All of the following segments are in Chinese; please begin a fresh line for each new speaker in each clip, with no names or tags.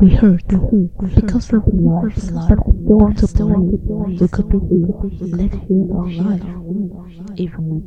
We hurt because of love. They want to play. We could be let here our life. Even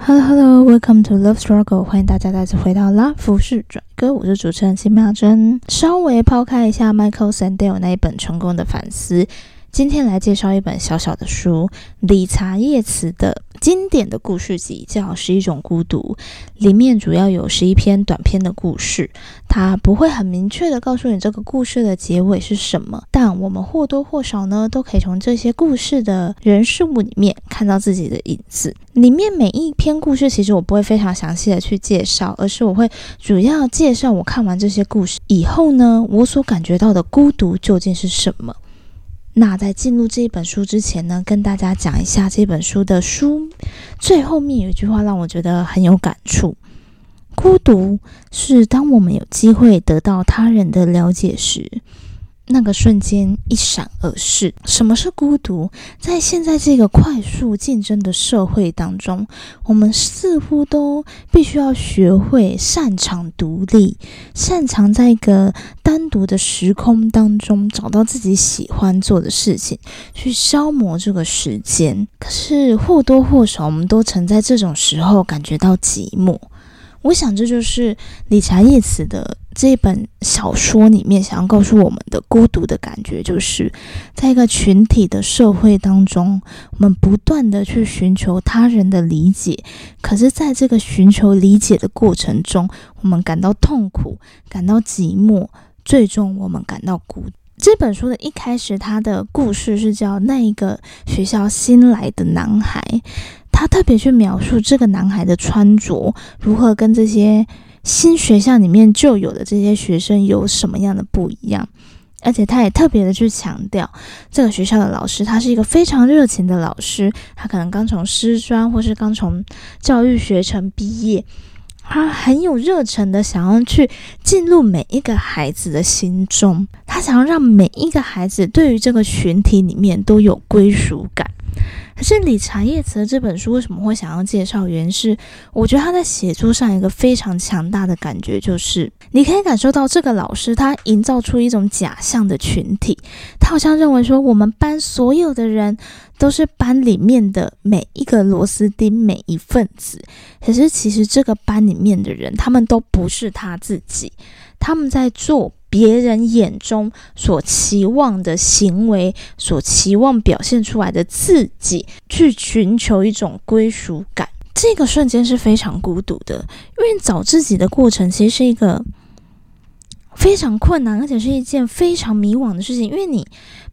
Hello Hello, welcome to Love Struggle，欢迎大家再次回到拉服饰转歌，我是主持人辛妙珍。稍微抛开一下 Michael Sandel 那一本成功的反思，今天来介绍一本小小的书，理查叶茨的经典的故事集，叫《十一种孤独》，里面主要有十一篇短篇的故事。它不会很明确的告诉你这个故事的结尾是什么，但我们或多或少呢，都可以从这些故事的人事物里面看到自己的影子。里面每一篇故事，其实我不会非常详细的去介绍，而是我会主要介绍我看完这些故事以后呢，我所感觉到的孤独究竟是什么。那在进入这一本书之前呢，跟大家讲一下这本书的书最后面有一句话让我觉得很有感触。孤独是当我们有机会得到他人的了解时，那个瞬间一闪而逝。什么是孤独？在现在这个快速竞争的社会当中，我们似乎都必须要学会擅长独立，擅长在一个单独的时空当中找到自己喜欢做的事情，去消磨这个时间。可是或多或少，我们都曾在这种时候感觉到寂寞。我想，这就是理查叶茨的这本小说里面想要告诉我们的孤独的感觉，就是在一个群体的社会当中，我们不断的去寻求他人的理解，可是在这个寻求理解的过程中，我们感到痛苦，感到寂寞，最终我们感到孤。这本书的一开始，他的故事是叫那一个学校新来的男孩。他特别去描述这个男孩的穿着如何跟这些新学校里面就有的这些学生有什么样的不一样，而且他也特别的去强调，这个学校的老师他是一个非常热情的老师，他可能刚从师专或是刚从教育学程毕业，他很有热忱的想要去进入每一个孩子的心中，他想要让每一个孩子对于这个群体里面都有归属感。可是理查叶茨的这本书为什么会想要介绍？原因是我觉得他在写作上一个非常强大的感觉，就是你可以感受到这个老师他营造出一种假象的群体，他好像认为说我们班所有的人都是班里面的每一个螺丝钉，每一份子。可是其实这个班里面的人，他们都不是他自己，他们在做。别人眼中所期望的行为，所期望表现出来的自己，去寻求一种归属感，这个瞬间是非常孤独的。因为找自己的过程，其实是一个非常困难，而且是一件非常迷惘的事情。因为你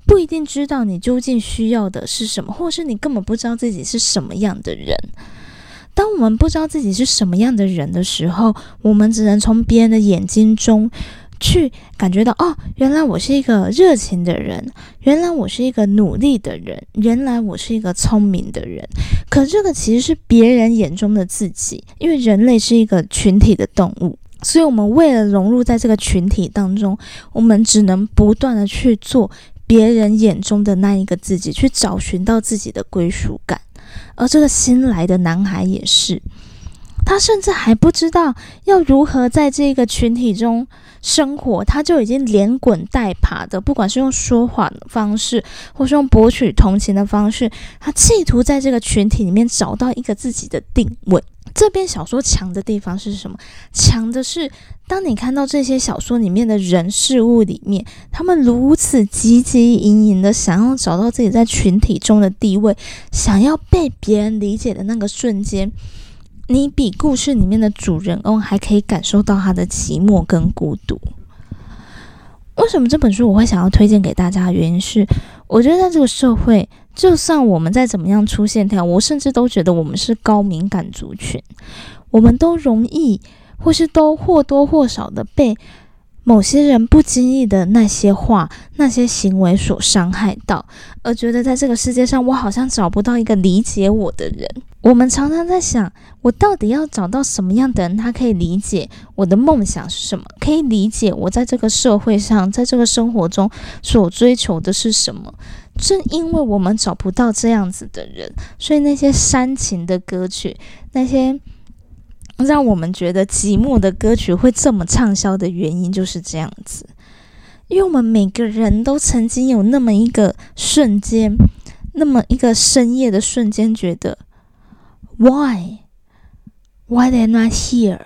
不一定知道你究竟需要的是什么，或是你根本不知道自己是什么样的人。当我们不知道自己是什么样的人的时候，我们只能从别人的眼睛中。去感觉到哦，原来我是一个热情的人，原来我是一个努力的人，原来我是一个聪明的人。可这个其实是别人眼中的自己，因为人类是一个群体的动物，所以我们为了融入在这个群体当中，我们只能不断的去做别人眼中的那一个自己，去找寻到自己的归属感。而这个新来的男孩也是。他甚至还不知道要如何在这个群体中生活，他就已经连滚带爬的，不管是用说谎的方式，或是用博取同情的方式，他企图在这个群体里面找到一个自己的定位。这篇小说强的地方是什么？强的是，当你看到这些小说里面的人事物里面，他们如此汲汲营营的想要找到自己在群体中的地位，想要被别人理解的那个瞬间。你比故事里面的主人翁还可以感受到他的寂寞跟孤独。为什么这本书我会想要推荐给大家？原因是，我觉得在这个社会，就算我们再怎么样出线条，我甚至都觉得我们是高敏感族群，我们都容易，或是都或多或少的被。某些人不经意的那些话、那些行为所伤害到，而觉得在这个世界上，我好像找不到一个理解我的人。我们常常在想，我到底要找到什么样的人，他可以理解我的梦想是什么，可以理解我在这个社会上，在这个生活中所追求的是什么？正因为我们找不到这样子的人，所以那些煽情的歌曲，那些。让我们觉得寂寞的歌曲会这么畅销的原因就是这样子，因为我们每个人都曾经有那么一个瞬间，那么一个深夜的瞬间，觉得 Why? Why am I here?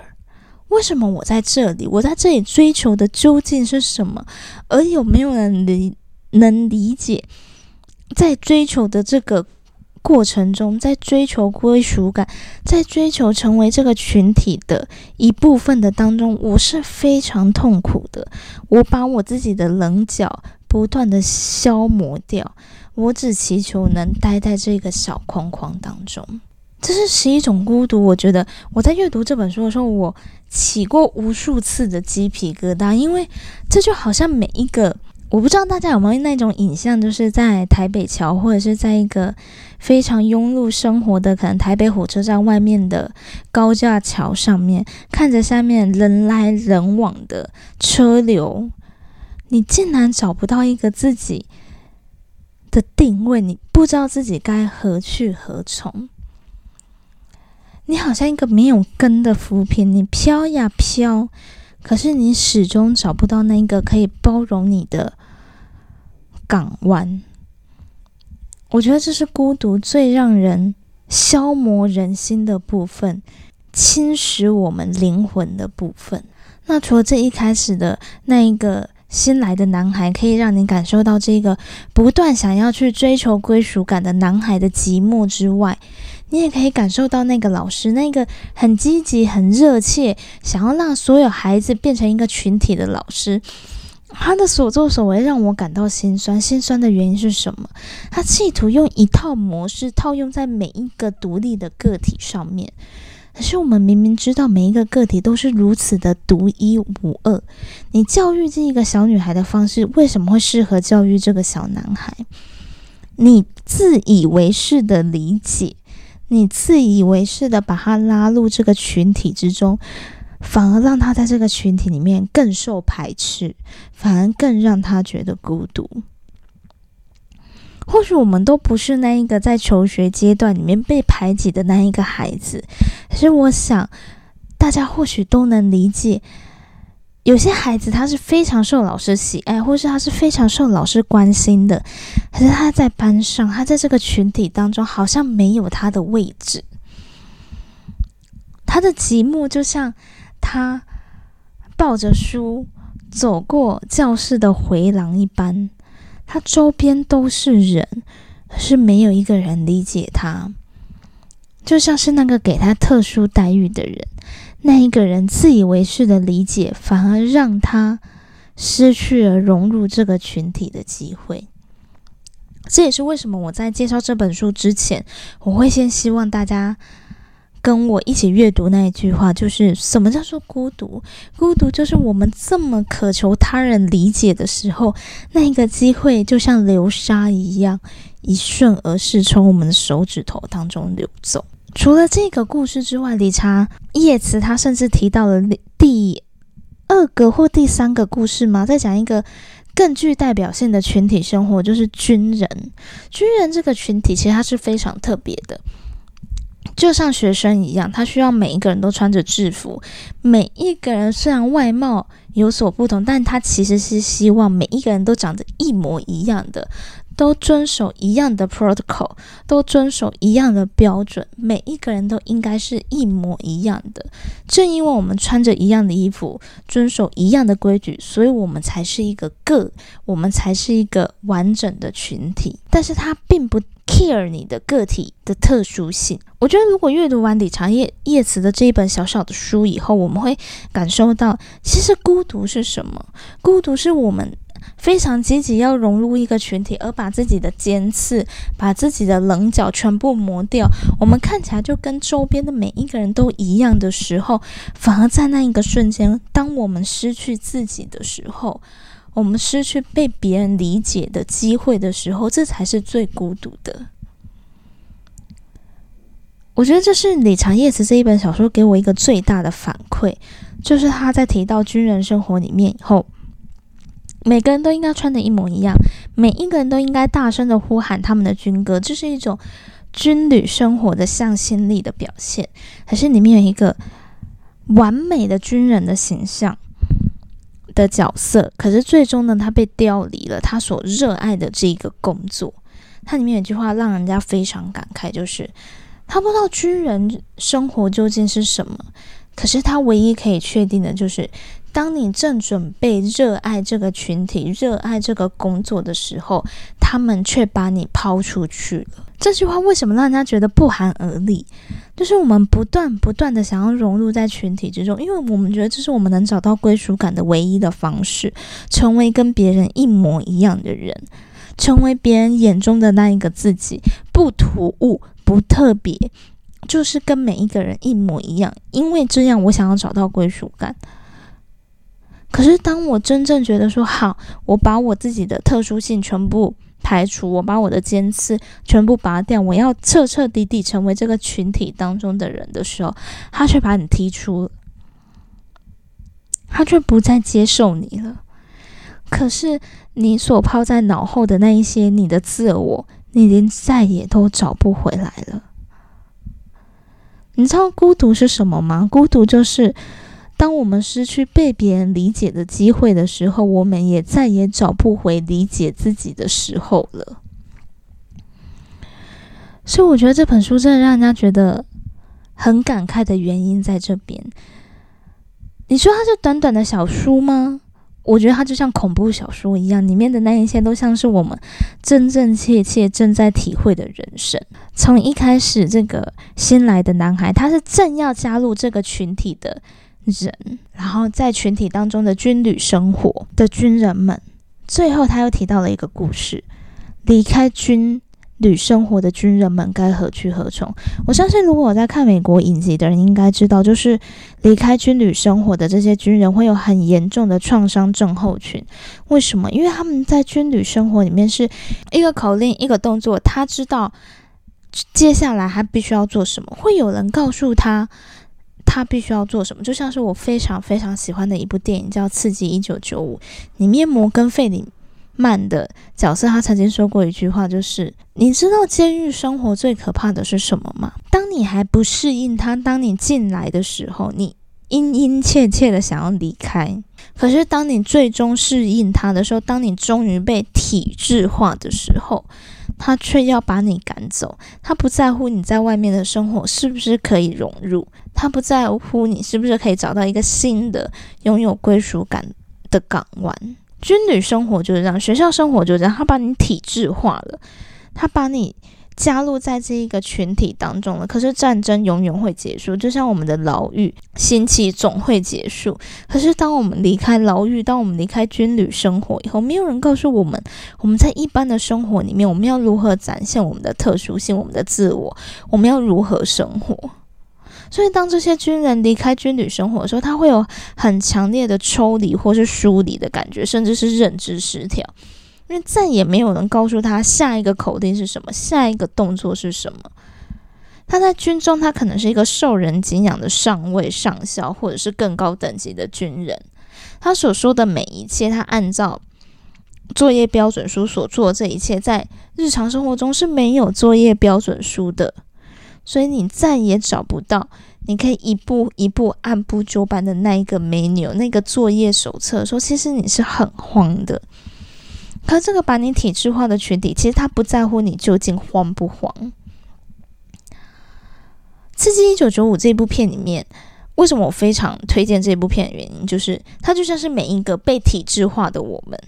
为什么我在这里？我在这里追求的究竟是什么？而有没有人理能理解，在追求的这个过程中，在追求归属感，在追求成为这个群体的一部分的当中，我是非常痛苦的。我把我自己的棱角不断的消磨掉，我只祈求能待在这个小框框当中。这是十一种孤独。我觉得我在阅读这本书的时候，我起过无数次的鸡皮疙瘩，因为这就好像每一个，我不知道大家有没有那种影像，就是在台北桥或者是在一个非常庸碌生活的，可能台北火车站外面的高架桥上面，看着下面人来人往的车流，你竟然找不到一个自己的定位，你不知道自己该何去何从。你好像一个没有根的浮萍，你飘呀飘，可是你始终找不到那个可以包容你的港湾。我觉得这是孤独最让人消磨人心的部分，侵蚀我们灵魂的部分。那除了这一开始的那一个新来的男孩，可以让你感受到这个不断想要去追求归属感的男孩的寂寞之外，你也可以感受到那个老师，那个很积极、很热切，想要让所有孩子变成一个群体的老师，他的所作所为让我感到心酸。心酸的原因是什么？他企图用一套模式套用在每一个独立的个体上面，可是我们明明知道每一个个体都是如此的独一无二。你教育这一个小女孩的方式，为什么会适合教育这个小男孩？你自以为是的理解。你自以为是的把他拉入这个群体之中，反而让他在这个群体里面更受排斥，反而更让他觉得孤独。或许我们都不是那一个在求学阶段里面被排挤的那一个孩子，可是我想大家或许都能理解。有些孩子他是非常受老师喜爱，或是他是非常受老师关心的，可是他在班上，他在这个群体当中好像没有他的位置。他的寂寞就像他抱着书走过教室的回廊一般，他周边都是人，可是没有一个人理解他，就像是那个给他特殊待遇的人。那一个人自以为是的理解，反而让他失去了融入这个群体的机会。这也是为什么我在介绍这本书之前，我会先希望大家跟我一起阅读那一句话，就是什么叫做孤独？孤独就是我们这么渴求他人理解的时候，那个机会就像流沙一样，一瞬而逝，从我们的手指头当中流走。除了这个故事之外，理查叶茨他甚至提到了第二个或第三个故事吗？再讲一个更具代表性的群体生活，就是军人。军人这个群体其实它是非常特别的，就像学生一样，他需要每一个人都穿着制服。每一个人虽然外貌有所不同，但他其实是希望每一个人都长得一模一样的。都遵守一样的 protocol，都遵守一样的标准，每一个人都应该是一模一样的。正因为我们穿着一样的衣服，遵守一样的规矩，所以我们才是一个个，我们才是一个完整的群体。但是它并不 care 你的个体的特殊性。我觉得，如果阅读完理查叶叶慈的这一本小小的书以后，我们会感受到，其实孤独是什么？孤独是我们。非常积极要融入一个群体，而把自己的尖刺、把自己的棱角全部磨掉，我们看起来就跟周边的每一个人都一样的时候，反而在那一个瞬间，当我们失去自己的时候，我们失去被别人理解的机会的时候，这才是最孤独的。我觉得这是李长叶子这一本小说给我一个最大的反馈，就是他在提到军人生活里面以后。每个人都应该穿的一模一样，每一个人都应该大声的呼喊他们的军歌，这是一种军旅生活的向心力的表现。可是里面有一个完美的军人的形象，的角色，可是最终呢，他被调离了他所热爱的这一个工作。它里面有句话让人家非常感慨，就是他不知道军人生活究竟是什么，可是他唯一可以确定的就是，当你正准备热爱这个群体、热爱这个工作的时候，他们却把你抛出去了。这句话为什么让人家觉得不寒而栗？就是我们不断不断的想要融入在群体之中，因为我们觉得这是我们能找到归属感的唯一的方式，成为跟别人一模一样的人。成为别人眼中的那一个自己，不突兀，不特别，就是跟每一个人一模一样。因为这样，我想要找到归属感。可是，当我真正觉得说好，我把我自己的特殊性全部排除，我把我的尖刺全部拔掉，我要彻彻底底成为这个群体当中的人的时候，他却把你踢出，他却不再接受你了。可是。你所抛在脑后的那一些你的自我，你连再也都找不回来了。你知道孤独是什么吗？孤独就是当我们失去被别人理解的机会的时候，我们也再也找不回理解自己的时候了。所以，我觉得这本书真的让人家觉得很感慨的原因在这边。你说它是短短的小书吗？我觉得它就像恐怖小说一样，里面的那一些都像是我们真真切切正在体会的人生。从一开始，这个新来的男孩，他是正要加入这个群体的人，然后在群体当中的军旅生活的军人们，最后他又提到了一个故事，离开军。旅生活的军人们该何去何从？我相信，如果我在看美国影集的人应该知道，就是离开军旅生活的这些军人会有很严重的创伤症候群。为什么？因为他们在军旅生活里面是一个口令、一个动作，他知道接下来他必须要做什么，会有人告诉他他必须要做什么。就像是我非常非常喜欢的一部电影叫《刺激一九九五》，里面摩根·费里。曼的角色，他曾经说过一句话，就是你知道监狱生活最可怕的是什么吗？当你还不适应他，当你进来的时候，你殷殷切切的想要离开；可是当你最终适应他的时候，当你终于被体制化的时候，他却要把你赶走。他不在乎你在外面的生活是不是可以融入，他不在乎你是不是可以找到一个新的拥有归属感的港湾。军旅生活就是这样，学校生活就是这样。他把你体制化了，他把你加入在这一个群体当中了。可是战争永远会结束，就像我们的牢狱，刑期总会结束。可是当我们离开牢狱，当我们离开军旅生活以后，没有人告诉我们，我们在一般的生活里面，我们要如何展现我们的特殊性、我们的自我，我们要如何生活。所以，当这些军人离开军旅生活的时候，他会有很强烈的抽离或是疏离的感觉，甚至是认知失调，因为再也没有人告诉他下一个口令是什么，下一个动作是什么。他在军中，他可能是一个受人敬仰的上尉、上校，或者是更高等级的军人。他所说的每一切，他按照作业标准书所做的这一切，在日常生活中是没有作业标准书的。所以你再也找不到，你可以一步一步按部就班的那一个 menu 那个作业手册，说其实你是很慌的。可这个把你体制化的群体，其实他不在乎你究竟慌不慌。《刺激一九九五》这部片里面，为什么我非常推荐这部片的原因，就是它就像是每一个被体制化的我们，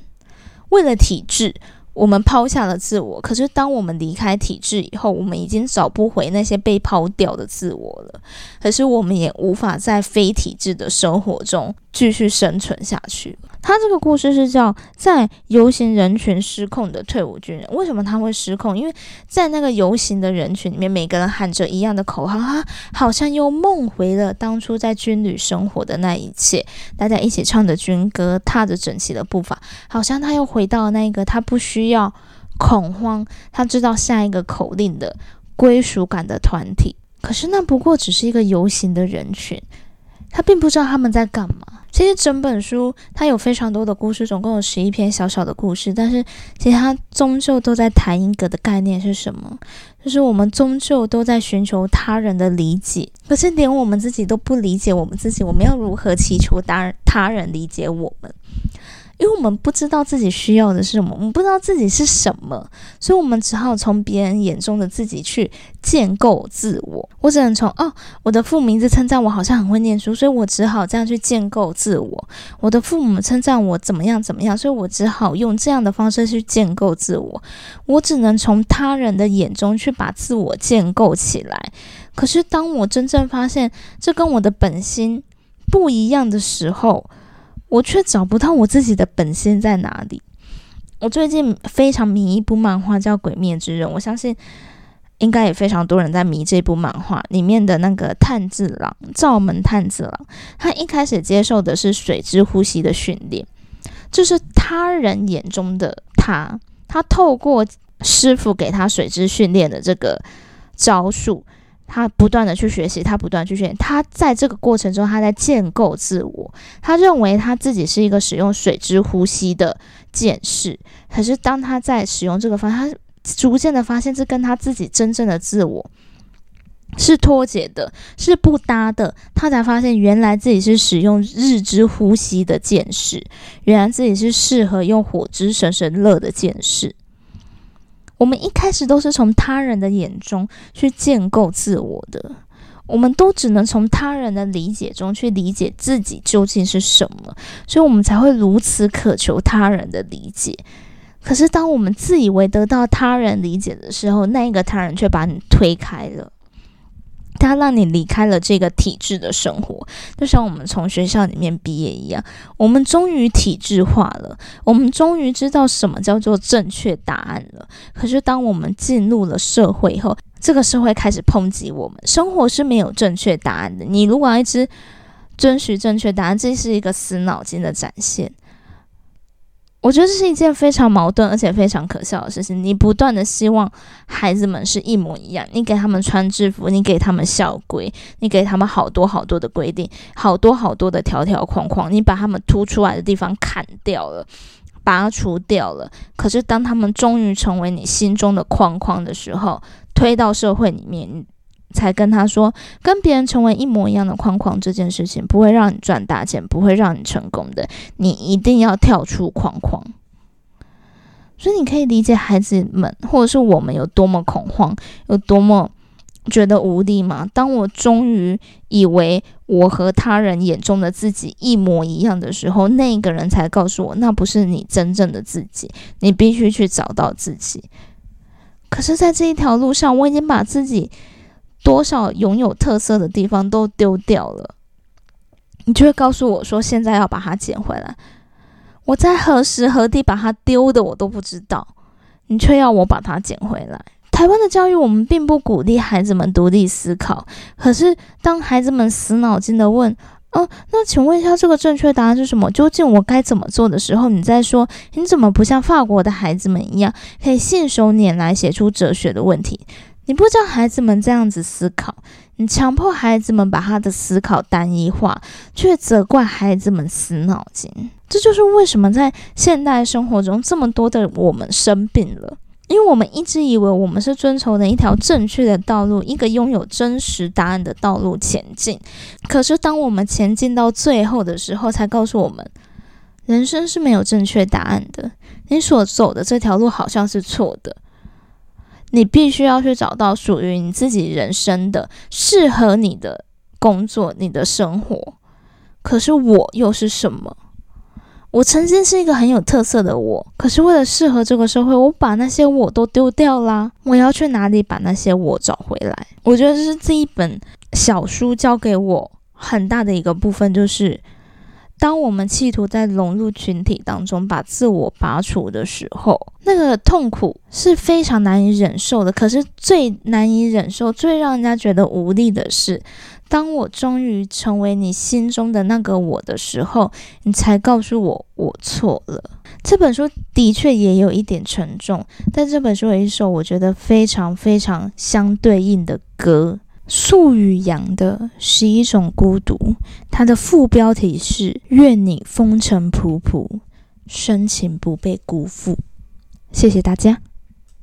为了体制。我们抛下了自我，可是当我们离开体制以后，我们已经找不回那些被抛掉的自我了。可是我们也无法在非体制的生活中继续生存下去。他这个故事是叫在游行人群失控的退伍军人。为什么他会失控？因为在那个游行的人群里面，每个人喊着一样的口号，他好像又梦回了当初在军旅生活的那一切。大家一起唱着军歌，踏着整齐的步伐，好像他又回到那个他不需要恐慌，他知道下一个口令的归属感的团体。可是那不过只是一个游行的人群。他并不知道他们在干嘛。其实整本书它有非常多的故事，总共有十一篇小小的故事，但是其实它终究都在谈一个的概念是什么？就是我们终究都在寻求他人的理解，可是连我们自己都不理解我们自己，我们要如何祈求他他人理解我们？因为我们不知道自己需要的是什么，我们不知道自己是什么，所以我们只好从别人眼中的自己去建构自我。我只能从哦，我的父母一直称赞我好像很会念书，所以我只好这样去建构自我。我的父母称赞我怎么样怎么样，所以我只好用这样的方式去建构自我。我只能从他人的眼中去把自我建构起来。可是当我真正发现这跟我的本心不一样的时候，我却找不到我自己的本心在哪里。我最近非常迷一部漫画，叫《鬼灭之刃》。我相信应该也非常多人在迷这部漫画里面的那个炭治郎，灶门炭治郎。他一开始接受的是水之呼吸的训练，就是他人眼中的他。他透过师傅给他水之训练的这个招数。他不断的去学习，他不断去学，他在这个过程中，他在建构自我。他认为他自己是一个使用水之呼吸的剑士，可是当他在使用这个方，他逐渐的发现这跟他自己真正的自我是脱节的，是不搭的。他才发现，原来自己是使用日之呼吸的剑士，原来自己是适合用火之神神乐的剑士。我们一开始都是从他人的眼中去建构自我的，我们都只能从他人的理解中去理解自己究竟是什么，所以我们才会如此渴求他人的理解。可是，当我们自以为得到他人理解的时候，那一个他人却把你推开了。他让你离开了这个体制的生活，就像我们从学校里面毕业一样，我们终于体制化了，我们终于知道什么叫做正确答案了。可是，当我们进入了社会后，这个社会开始抨击我们，生活是没有正确答案的。你如果要一直遵循正确答案，这是一个死脑筋的展现。我觉得这是一件非常矛盾而且非常可笑的事情。你不断的希望孩子们是一模一样，你给他们穿制服，你给他们校规，你给他们好多好多的规定，好多好多的条条框框，你把他们凸出来的地方砍掉了，拔除掉了。可是当他们终于成为你心中的框框的时候，推到社会里面。才跟他说，跟别人成为一模一样的框框这件事情不会让你赚大钱，不会让你成功的。你一定要跳出框框。所以你可以理解孩子们或者是我们有多么恐慌，有多么觉得无力吗？当我终于以为我和他人眼中的自己一模一样的时候，那个人才告诉我，那不是你真正的自己，你必须去找到自己。可是，在这一条路上，我已经把自己。多少拥有特色的地方都丢掉了，你就会告诉我说现在要把它捡回来。我在何时何地把它丢的我都不知道，你却要我把它捡回来。台湾的教育我们并不鼓励孩子们独立思考，可是当孩子们死脑筋的问：“哦，那请问一下，这个正确答案是什么？究竟我该怎么做的时候？”你在说：“你怎么不像法国的孩子们一样，可以信手拈来写出哲学的问题？”你不教孩子们这样子思考，你强迫孩子们把他的思考单一化，却责怪孩子们死脑筋。这就是为什么在现代生活中这么多的我们生病了，因为我们一直以为我们是遵从的一条正确的道路，一个拥有真实答案的道路前进。可是当我们前进到最后的时候，才告诉我们，人生是没有正确答案的。你所走的这条路好像是错的。你必须要去找到属于你自己人生的、适合你的工作、你的生活。可是我又是什么？我曾经是一个很有特色的我，可是为了适合这个社会，我把那些我都丢掉啦。我要去哪里把那些我找回来？我觉得这是这一本小书教给我很大的一个部分，就是。当我们企图在融入群体当中把自我拔除的时候，那个痛苦是非常难以忍受的。可是最难以忍受、最让人家觉得无力的是，当我终于成为你心中的那个我的时候，你才告诉我我错了。这本书的确也有一点沉重，但这本书有一首我觉得非常非常相对应的歌。素与阳的十一种孤独，它的副标题是“愿你风尘仆仆，深情不被辜负”。谢谢大家。